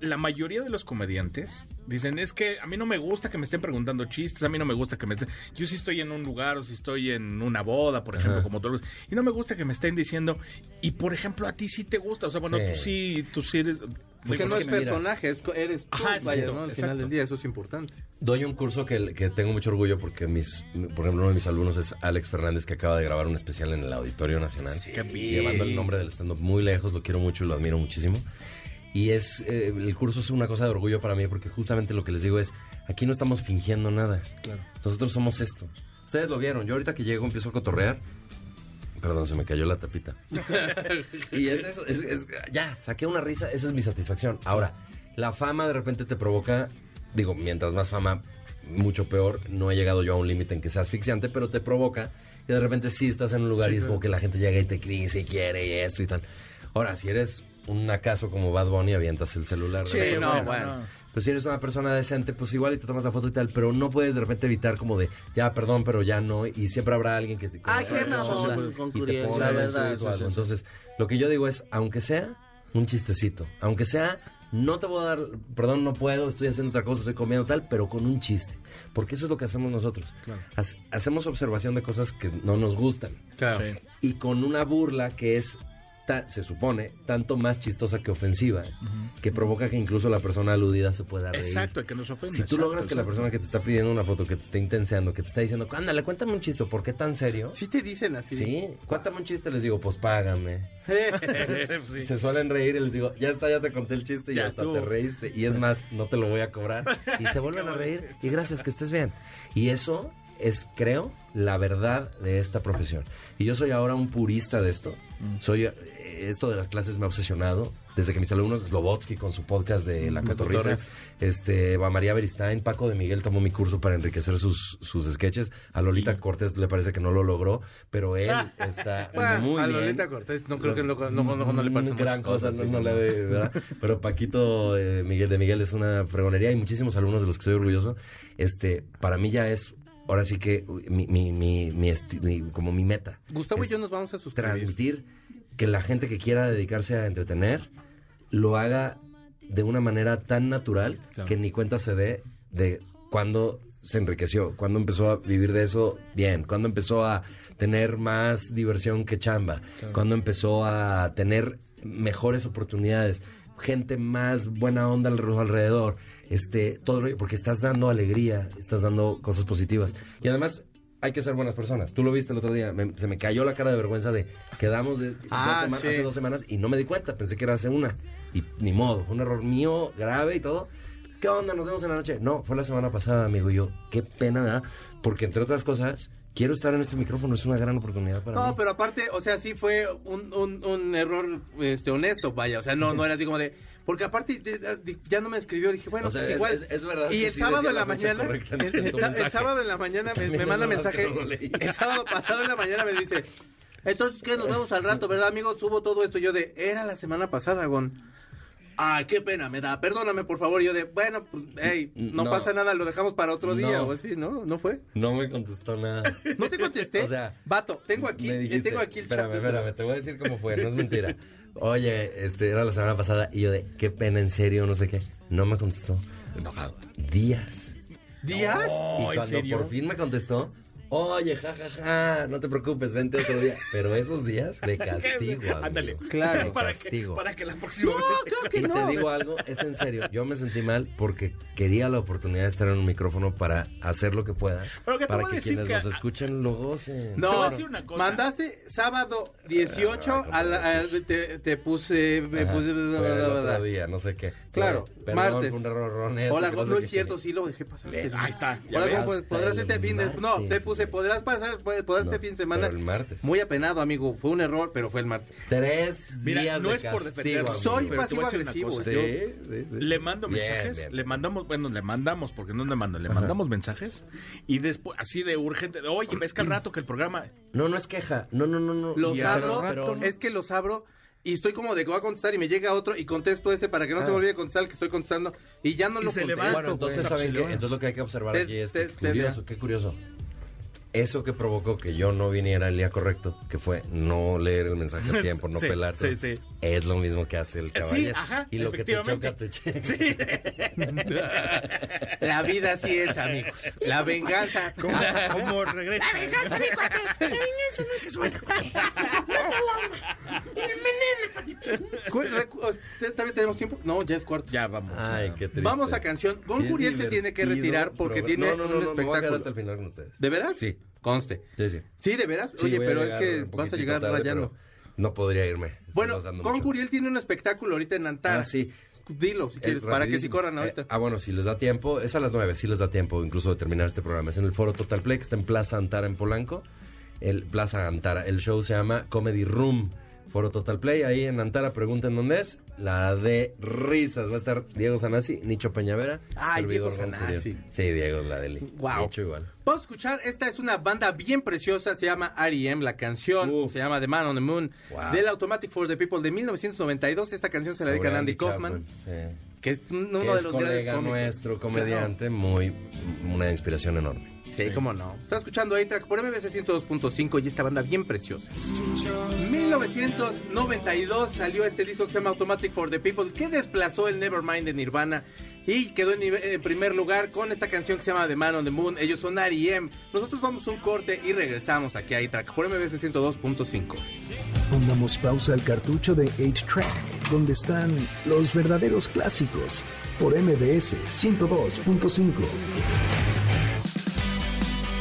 la mayoría de los comediantes dicen, es que a mí no me gusta que me estén preguntando chistes, a mí no me gusta que me estén... Yo si estoy en un lugar o si estoy en una boda, por ejemplo, Ajá. como todos, y no me gusta que me estén diciendo, y por ejemplo, a ti sí te gusta, o sea, bueno, Sí. tú sí, tú sí eres... Porque no es personaje, es, eres tú, Ajá, vaya, exacto, ¿no? Al exacto. final del día, eso es importante. Doy un curso que, que tengo mucho orgullo porque mis, por ejemplo, uno de mis alumnos es Alex Fernández que acaba de grabar un especial en el Auditorio Nacional. Bien. Llevando el nombre del stand-up muy lejos, lo quiero mucho y lo admiro muchísimo. Y es, eh, el curso es una cosa de orgullo para mí porque justamente lo que les digo es, aquí no estamos fingiendo nada. Nosotros somos esto. Ustedes lo vieron, yo ahorita que llego empiezo a cotorrear. Perdón, se me cayó la tapita. [LAUGHS] y es eso, es, es- ya, saqué una risa, esa es mi satisfacción. Ahora, la fama de repente te provoca, digo, mientras más fama, mucho peor. No he llegado yo a un límite en que sea asfixiante, pero te provoca y de repente sí estás en un lugar y es como que la gente llega y te dice y quiere y esto y tal. Ahora, si eres un acaso como Bad Bunny, avientas el celular. Sí, no, bueno. pues si eres una persona decente, pues igual y te tomas la foto y tal, pero no puedes de repente evitar como de, ya, perdón, pero ya no, y siempre habrá alguien que te... Ay, qué no, mamón, la eso, verdad. eso. Entonces, lo que yo digo es, aunque sea un chistecito, aunque sea, no te voy a dar, perdón, no puedo, estoy haciendo otra cosa, estoy comiendo tal, pero con un chiste, porque eso es lo que hacemos nosotros. Hac- hacemos observación de cosas que no nos gustan Claro. Sí. y con una burla que es ta- se supone, tanto más chistosa que ofensiva, que provoca que incluso la persona aludida se pueda reír. Exacto, que nos ofende. Si tú exacto, logras que la persona que te está pidiendo una foto, que te está intenseando, que te está diciendo, ándale, cuéntame un chiste, ¿por qué tan serio? Sí te dicen así. Sí, cuéntame un chiste, les digo, pues págame. [LAUGHS] Sí. Se suelen reír y les digo, ya está, ya te conté el chiste y Ya hasta estuvo. te reíste. Y es más, no te lo voy a cobrar. Y se [LAUGHS] vuelven a reír y gracias, que estés bien. Y eso es, creo, la verdad de esta profesión. Y yo soy ahora un purista de esto. Soy, eh, esto de las clases me ha obsesionado. Desde que mis alumnos, Slobotsky con su podcast de La Cotorrisa, este, a María Beristain, Paco de Miguel tomó mi curso para enriquecer sus, sus sketches. A Lolita Cortés le parece que no lo logró, pero él [LAUGHS] está Bueno, muy a bien. Lolita Cortés no creo que no, no, no- no le pase Mm, gran cosa, no, le de, ¿verdad? Pero Paquito eh, Miguel de Miguel es una fregonería y muchísimos alumnos de los que estoy orgulloso. Este, para mí ya es, ahora sí que mi, mi, mi, como mi meta. Gustavo y yo nos vamos a suscribir. transmitir que la gente que quiera dedicarse a entretener lo haga de una manera tan natural Claro. que ni cuenta se dé de cuándo se enriqueció, cuándo empezó a vivir de eso bien, cuándo empezó a tener más diversión que chamba, cuándo empezó a tener mejores oportunidades, gente más buena onda al- alrededor, este, todo porque estás dando alegría, estás dando cosas positivas. Y además hay que ser buenas personas. Tú lo viste el otro día, me- se me cayó la cara de vergüenza de quedamos de, Ah, dos sema- sí. hace dos semanas y no me di cuenta, pensé que era hace una. Y ni modo, fue un error mío grave y todo. ¿Qué onda? Nos vemos en la noche. No, fue la semana pasada, amigo. Y yo, qué pena, ¿verdad? Porque entre otras cosas, quiero estar en este micrófono, es una gran oportunidad para mí. No, pero aparte, o sea, sí fue un, un, un error este, honesto, vaya. O sea, no, no era así como de. Porque aparte ya- no me escribió, dije, bueno, O sea, pues es- igual. es- es verdad Y el sí sábado en la mañana, el, sábado en la mañana me, manda mensaje. no. [LAUGHS] El sábado pasado en la mañana me dice, entonces, ¿qué? Nos vemos al rato, ¿verdad, amigo? Subo todo esto. Yo de, era la semana pasada, Gon. Ay, qué pena me da. Perdóname, por favor. Yo de, bueno, pues, hey, no, No. pasa nada, lo dejamos para otro día No. o así, ¿no? ¿No fue? No me contestó nada. ¿No te contesté? [LAUGHS] O sea, Vato, tengo aquí, me dijiste, tengo aquí el espérame, chat. espérame, te voy a decir cómo fue, no es mentira. Oye, este, era la semana pasada y yo de, qué pena, en serio, no sé qué. No me contestó. Enojado. Días. ¿Días? y ¿en cuando serio? por fin me contestó, oye, jajaja, no te preocupes, vente otro día. [LAUGHS] Pero esos días de [LAUGHS] castigo, amigo. Ándale. Claro. [LAUGHS] De para, que, castigo. para que la próxima vez... Y te digo algo, es en serio, yo me sentí mal porque quería la oportunidad de estar en un micrófono para hacer lo que pueda, que para que quienes que- nos escuchen lo gocen. Te voy No, a decir una cosa. mandaste sábado 18 a la- a- te, te puse... me Ajá, puse- otro día, no sé qué. Claro, perdón, martes. un error Hola, que no, es cierto, sí lo dejé pasar. Ahí está, Hola, ves. ¿cómo pod- podrás este fin de... No, te martes, puse, podrás pasar, No, este fin de semana. pero el martes. Muy apenado, amigo. Fue un error, pero fue el martes. Tres Mira, días no de es por amigo. Soy pero te voy a decir una pasivo-agresivo. cosa. Sí, yo- sí, sí. Le mando Bien, mensajes, bien. le mandamos, bueno, le mandamos, porque no le mando, le Ajá. mandamos mensajes y después, así de urgente, de, oye, ves que al rato que el programa, No, no es queja. No, no, no, no. Los Ya, abro, pero- es que los abro y estoy como de que voy a contestar y me llega otro y contesto ese para que no se Ah. me olvide contestar el que estoy contestando y ya no Y lo se contesto. levanta, Bueno, entonces, güey. ¿saben qué? Entonces lo que hay que observar Te- aquí es te- que te- curioso, qué curioso. Eso que provocó que yo no viniera el día correcto, que fue no leer el mensaje a [LAUGHS] tiempo, no Sí, pelarte, sí, sí. es lo mismo que hace el Sí, caballero. ajá, y lo que te choca, te [LAUGHS] checa. [LAUGHS] La vida así es, amigos. La venganza. como regresa. Venganza, mi cuate. La venganza no es que suena, cuate. Mata el alma. Y envenena, cuate. Cu- recu- ¿te- ¿También tenemos tiempo? No, ya es cuarto. Ya vamos. Ay, qué triste. Vamos a canción. Gon Curiel se tiene que retirar porque tiene no, no, no, un no, me voy a quedar espectáculo. hasta el final con ustedes. ¿De verdad? Sí. Conste. Sí, sí. Sí, de veras. Sí, Oye, pero es que vas a llegar tarde, rayando. No podría irme. Bueno, Con. Curiel tiene un espectáculo ahorita en Antara. Ah, sí. Dilo, si Eh, para que sí corran ahorita. Eh, ah, bueno, si les da tiempo, es a las nueve, sí les da tiempo incluso de terminar este programa. Es en el Foro Total Play, que está en Plaza Antara en Polanco. El Plaza Antara. El show se llama Comedy Room. Foro Total Play, ahí en Antara, pregunten dónde es. La de risas. Va a estar Diego Sanasi, Nicho Peñavera. Ay, Diego. Sanasi. Sí, Diego, la de Guau. Nicho igual. Vamos a escuchar, esta es una banda bien preciosa, se llama R.E.M., la canción, Uf. se llama The Man on the Moon, Wow. del Automatic for the People de 1992. Esta canción se la dedican a Andy Kaufman, Sí. que es uno Que de es los grandes colega nuestro, comediante, muy, una inspiración enorme. Sí, cómo no. Está escuchando A-Track por MBC 102.5 y esta banda bien preciosa. 1992 salió este disco que se llama Automatic for the People, que desplazó el Nevermind de Nirvana y quedó en, primer lugar con esta canción que se llama The Man on the Moon. Ellos son R.E.M. Nosotros vamos a un corte y regresamos aquí a A-Track por MBC 102.5. Pongamos pausa al cartucho de 8-Track, donde están los verdaderos clásicos, por MBS 102.5.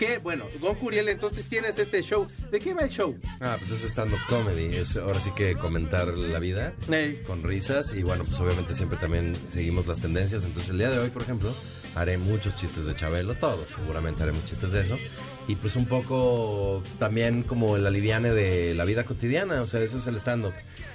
que, bueno, Gon Curiel, entonces tienes este show. ¿De qué va el show? Ah, pues es stand-up comedy. Es ahora sí que comentar la vida Ey. con risas. Y bueno, pues obviamente siempre también seguimos las tendencias. Entonces el día de hoy, por ejemplo, haré muchos chistes de Chabelo, todos. Seguramente haremos chistes de eso. Y pues un poco también como el aliviane de la vida cotidiana. O sea, eso es el stand-up.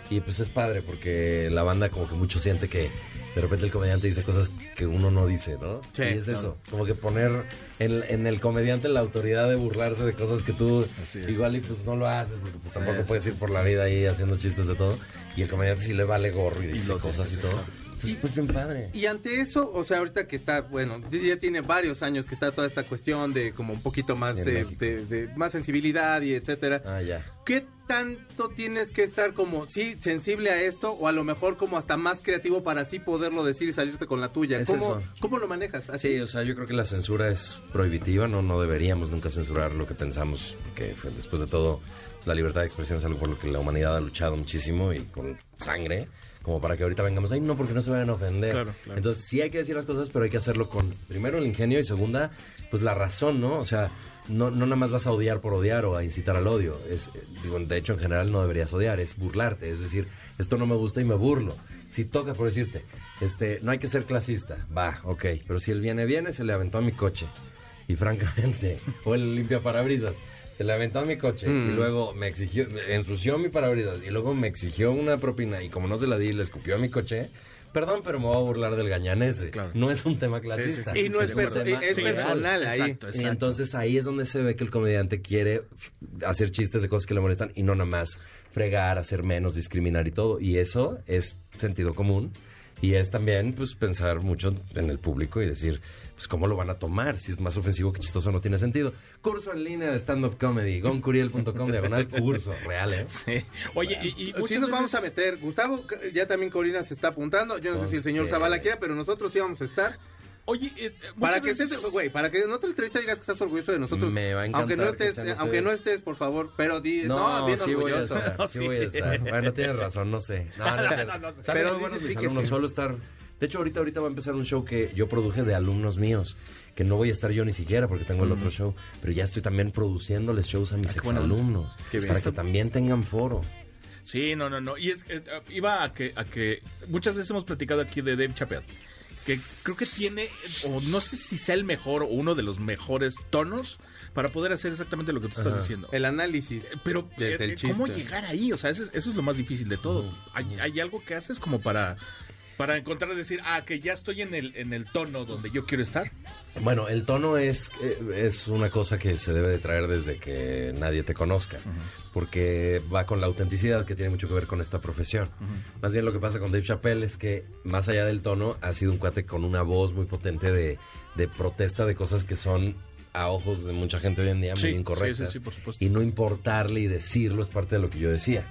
Y pues es padre porque la banda como que mucho siente que de repente el comediante dice cosas que uno no dice, ¿no? Sí, y es claro. eso, como que poner en, en el comediante la autoridad de burlarse de cosas que tú es. igual y pues no lo haces, porque pues tampoco sí, puedes ir por la vida ahí haciendo chistes de todo. Y el comediante sí le vale gorro y dice cosas y todo. Entonces, pues bien padre. Y ante eso, o sea, ahorita que está, bueno, ya tiene varios años que está toda esta cuestión de como un poquito más Sí, en de, México. de- de más sensibilidad y etcétera. Ah, ya. ¿Qué tanto tienes que estar como, sí, sensible a esto o a lo mejor como hasta más creativo para así poderlo decir y salirte con la tuya? Es ¿Cómo. ¿Cómo lo manejas? Así. Sí, o sea, yo creo que la censura es prohibitiva, no, no deberíamos nunca censurar lo que pensamos, porque después de todo, la libertad de expresión es algo por lo que la humanidad ha luchado muchísimo y con sangre, como para que ahorita vengamos, ay, no, porque no se vayan a ofender. Claro, claro. Entonces, sí hay que decir las cosas, pero hay que hacerlo con, primero, el ingenio y segunda, pues la razón, ¿no? O sea, no, no nada más vas a odiar por odiar o a incitar al odio. Es, eh, digo, de hecho, en general no deberías odiar, es burlarte, es decir, esto no me gusta y me burlo. Si toca, por decirte, este, no hay que ser clasista, va, ok, pero si él viene, viene, se le aventó a mi coche. Y francamente, [LAUGHS] o el limpia parabrisas, se le aventó a mi coche y luego me exigió, ensució mi parabrisas y luego me exigió una propina y como no se la di, le escupió a mi coche. Perdón, pero me voy a burlar del gañanese. Claro. No es un tema clasista. sí, y no es, perso- es personal ahí. Exacto, Y entonces ahí es donde se ve que el comediante quiere hacer chistes de cosas que le molestan y no nada más fregar, hacer menos, discriminar y todo. Y eso es sentido común. Y es también, pues, pensar mucho en el público y decir, pues, ¿cómo lo van a tomar? Si es más ofensivo que chistoso, no tiene sentido. Curso en línea de stand-up comedy, goncuriel.com, diagonal curso, real, ¿eh? Sí. Oye, y, y Sí nos vamos a meter. Gustavo, ya también Corina se está apuntando. Yo no sé si el señor Hostia. Zavala quiera, pero nosotros sí vamos a estar. Oye, eh, Para que veces- estés, güey, para que en otra entrevista digas que estás orgulloso de nosotros. Me va a encantar aunque no estés, aunque no estés, por favor, pero di, no, No, bien sí voy a orgulloso. estar, [LAUGHS] sí voy a estar. Bueno, tienes razón, no sé. No, no, [LAUGHS] sé. Pero dices mis alumnos, sí. solo estar... De hecho, ahorita, ahorita va a empezar un show que yo produje de alumnos míos, que no voy a estar yo ni siquiera porque tengo el otro show, pero ya estoy también produciéndoles shows a mis Ah, exalumnos, Qué bien. para que también tengan foro. Sí, no, no, no. Y es, que, eh, iba a que, a que muchas veces hemos platicado aquí de Dave Chappelle, que creo que tiene, o no sé si sea el mejor o uno de los mejores tonos para poder hacer exactamente lo que tú estás diciendo. El análisis. Pero, Desde eh, el ¿cómo llegar ahí? O sea, eso es, eso es lo más difícil de todo. ¿Hay, hay algo que haces como para, para encontrar y decir, ah, que ya estoy en el, en el tono donde yo quiero estar? Bueno, el tono es, eh, es una cosa que se debe de traer desde que nadie te conozca, porque va con la autenticidad que tiene mucho que ver con esta profesión. Más bien lo que pasa con Dave Chappelle es que, más allá del tono, ha sido un cuate con una voz muy potente de, de protesta de cosas que son a ojos de mucha gente hoy en día Sí, muy incorrectas. sí, sí, por supuesto. Y no importarle y decirlo es parte de lo que yo decía.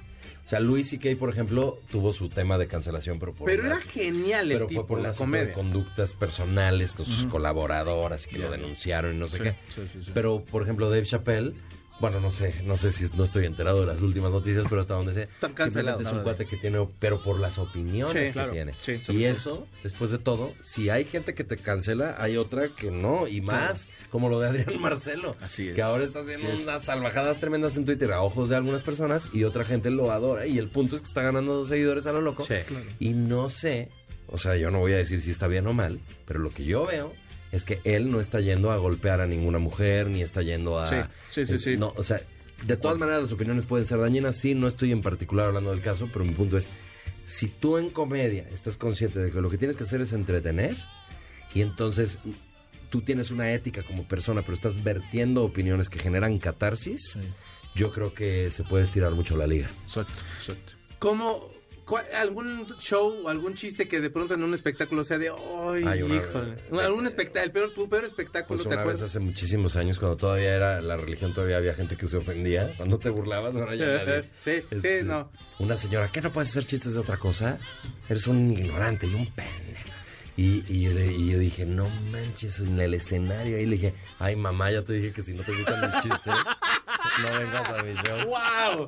O sea, Louis C.K., por ejemplo, tuvo su tema de cancelación, pero por Pero una- era genial el pero tipo, fue por las comedia. conductas personales con sus colaboradoras y que lo denunciaron y no sé Sí, qué. sí, sí, sí. Pero, por ejemplo, Dave Chappelle, bueno, no sé, no sé si no estoy enterado de las últimas noticias, pero hasta donde sé, Están simplemente es un cuate que tiene, pero por las opiniones Sí, que claro, tiene. sí, y eso, después de todo, si hay gente que te cancela, hay otra que no, y más, como lo de Adrián Marcelo, Así es. que ahora está haciendo es. unas salvajadas tremendas en Twitter a ojos de algunas personas y otra gente lo adora, y el punto es que está ganando seguidores a lo loco. Sí. Y no sé, o sea, yo no voy a decir si está bien o mal, pero lo que yo veo es que él no está yendo a golpear a ninguna mujer, ni está yendo a... Sí, sí, sí, sí. No, o sea, de todas maneras las opiniones pueden ser dañinas, sí, no estoy en particular hablando del caso, pero mi punto es, si tú en comedia estás consciente de que lo que tienes que hacer es entretener, y entonces tú tienes una ética como persona, pero estás vertiendo opiniones que generan catarsis, yo creo que se puede estirar mucho la liga. Exacto, exacto. ¿Cómo, ¿cuál- ¿Algún show o algún chiste que de pronto en un espectáculo sea de, ¡ay, Ay, una- híjole! ¿Algún espectáculo, el peor, tu peor espectáculo, Pues te una vez acuerdas? hace muchísimos años, cuando todavía era la religión, todavía había gente que se ofendía. Cuando te burlabas, ahora ya nadie. [LAUGHS] Sí, sí, no. Una señora, ¿qué no puedes hacer chistes de otra cosa? Eres un ignorante y un pendejo. Y, y, yo le- y yo dije, no manches, en el escenario. Ahí le dije, ay mamá, ya te dije que si no te gustan los chistes, [LAUGHS] no vengas a mi show. ¡Wow!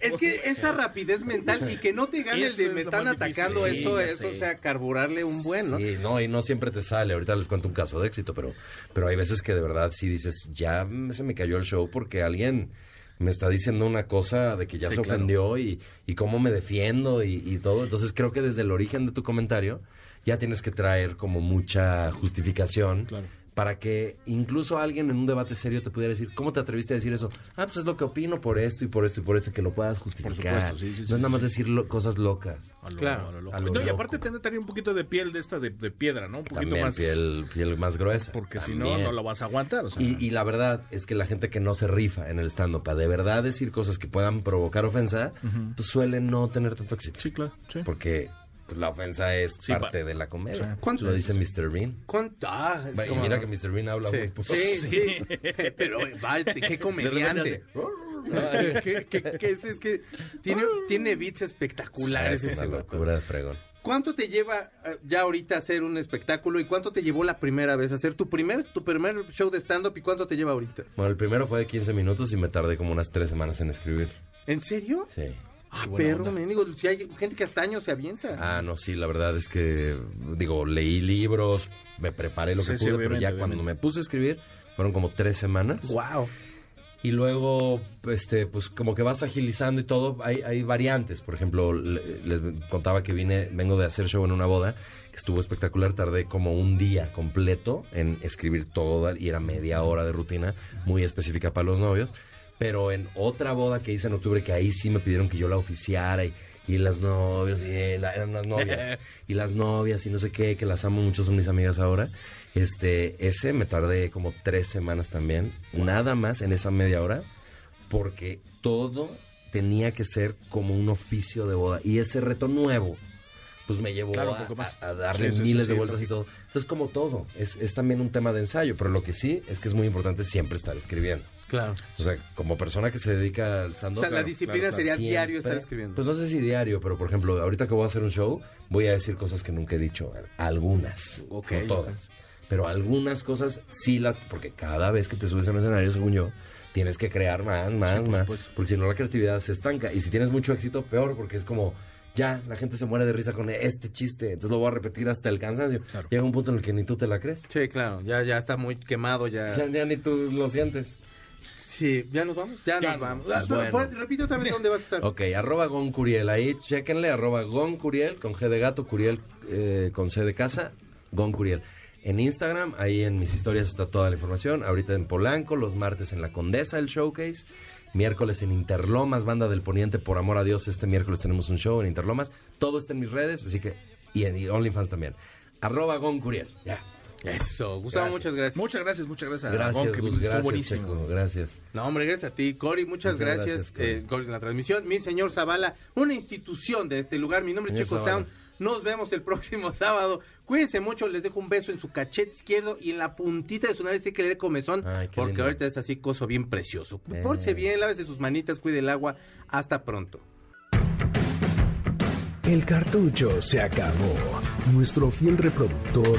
Es que esa rapidez mental y que no te gane el de me están atacando, Sí, eso, o sea, carburarle un buen, ¿no? Sí, no, y no siempre te sale. Ahorita les cuento un caso de éxito, pero, pero hay veces que de verdad sí dices, ya se me cayó el show porque alguien me está diciendo una cosa de que ya Sí, se claro. ofendió y, y cómo me defiendo y, y todo. Entonces creo que desde el origen de tu comentario ya tienes que traer como mucha justificación. Claro. Para que incluso alguien en un debate serio te pudiera decir, ¿cómo te atreviste a decir eso? Ah, pues es lo que opino por esto y por esto y por esto, y que lo puedas justificar. supuesto, sí, sí, no sí, es nada sí, más decir lo- cosas locas. A lo- Claro, a lo loco. a lo No, y aparte tener también un poquito de piel de esta de, de piedra, ¿no? Un poquito También más. piel, piel más gruesa. Porque si no, no lo vas a aguantar. o sea. Y, y la verdad es que la gente que no se rifa en el stand-up a de verdad decir cosas que puedan provocar ofensa, pues suele no tener tanto éxito. Sí, claro. Sí. Porque pues, la ofensa es Sí, parte va- de la comedia. ¿Cuánto Lo dice Mr. Bean. ¿Cuánto? Ah, es Va, Y como- mira que Mr. Bean habla Sí, muy poco. sí, sí. [LAUGHS] Pero vaya, qué comediante. Ay, qué- qué- qué es, es que tiene, tiene beats espectaculares. es una locura de fregón. ¿Cuánto te lleva eh, ya ahorita hacer un espectáculo y cuánto te llevó la primera vez a hacer tu primer, tu primer show de stand-up y cuánto te lleva ahorita? Bueno, el primero fue de 15 minutos y me tardé como unas tres semanas en escribir. ¿En serio? Sí. Ah, perro, onda. mendigo, si hay gente que hasta años se avienta. Ah, no, sí, la verdad es que, digo, leí libros, me preparé lo Sí, que sí, pude, pero obviamente, ya cuando me puse a escribir, fueron como tres semanas. Wow. Y luego, este, pues como que vas agilizando y todo, hay, hay variantes. Por ejemplo, le- les contaba que vine, vengo de hacer show en una boda, que estuvo espectacular, tardé como un día completo en escribir todo y era media hora de rutina, muy específica para los novios. Pero en otra boda que hice en octubre, que ahí sí me pidieron que yo la oficiara y, y las novios, y la- eran unas novias, [LAUGHS] y las novias y no sé qué, que las amo mucho, son mis amigas ahora. Este, ese me tardé como tres semanas también, nada más en esa media hora, porque todo tenía que ser como un oficio de boda. Y ese reto nuevo, pues me llevó Claro, a, a- darle Sí, miles sí, de vueltas y todo. Entonces, como todo, es, es también un tema de ensayo, pero lo que sí es que es muy importante siempre estar escribiendo. Claro. O sea, como persona que se dedica al O stand-up, sea, la disciplina claro, sería siempre- diario estar escribiendo. Pues no sé si diario, pero por ejemplo, ahorita que voy a hacer un show, voy a decir cosas que nunca he dicho. Algunas. Ok, no todas. Pero algunas cosas sí las. Porque cada vez que te subes a un escenario, según yo, tienes que crear más, más, más. Porque si no, la creatividad se estanca. Y si tienes mucho éxito, peor, porque es como. Ya, la gente se muere de risa con este chiste. Entonces lo voy a repetir hasta el cansancio. Claro. Llega un punto en el que ni tú te la crees. Sí, claro, ya, ya está muy quemado, ya. Ya, ya ni tú lo sientes. Sí, ya nos vamos, ya, Ya nos vamos. vamos. Ah, no, Bueno. pues, repite otra vez dónde vas a estar. Ok, arroba Gon Curiel. Ahí, chéquenle, arroba Gon Curiel, con G de gato, Curiel eh, con C de casa, Gon Curiel. En Instagram, ahí en mis historias está toda la información. Ahorita en Polanco, los martes en La Condesa, el showcase. Miércoles en Interlomas, Banda del Poniente, por amor a Dios, este miércoles tenemos un show en Interlomas. Todo está en mis redes, así que, y en OnlyFans también. Arroba Gon Curiel, ya. Eso, Gustavo, Gracias. muchas gracias. Muchas gracias, muchas gracias. a Gracias, Gon, que Gus, estuvo gracias, buenísimo. Checo, gracias. No, hombre, gracias a ti, Cory, muchas, Muchas gracias, gracias, Cory. eh, en la transmisión. Mi señor Zavala, una institución de este lugar. Mi nombre es Señor Checo Zavala. Sound. Nos vemos el próximo [LAUGHS] sábado. Cuídense mucho, les dejo un beso en su cachete izquierdo y en la puntita de su nariz, sí que le dé comezón, Ay, porque lindo. ahorita es así, coso bien precioso. Eh. Pórtese bien, lávese sus manitas, cuide el agua. Hasta pronto. El cartucho se acabó. Nuestro fiel reproductor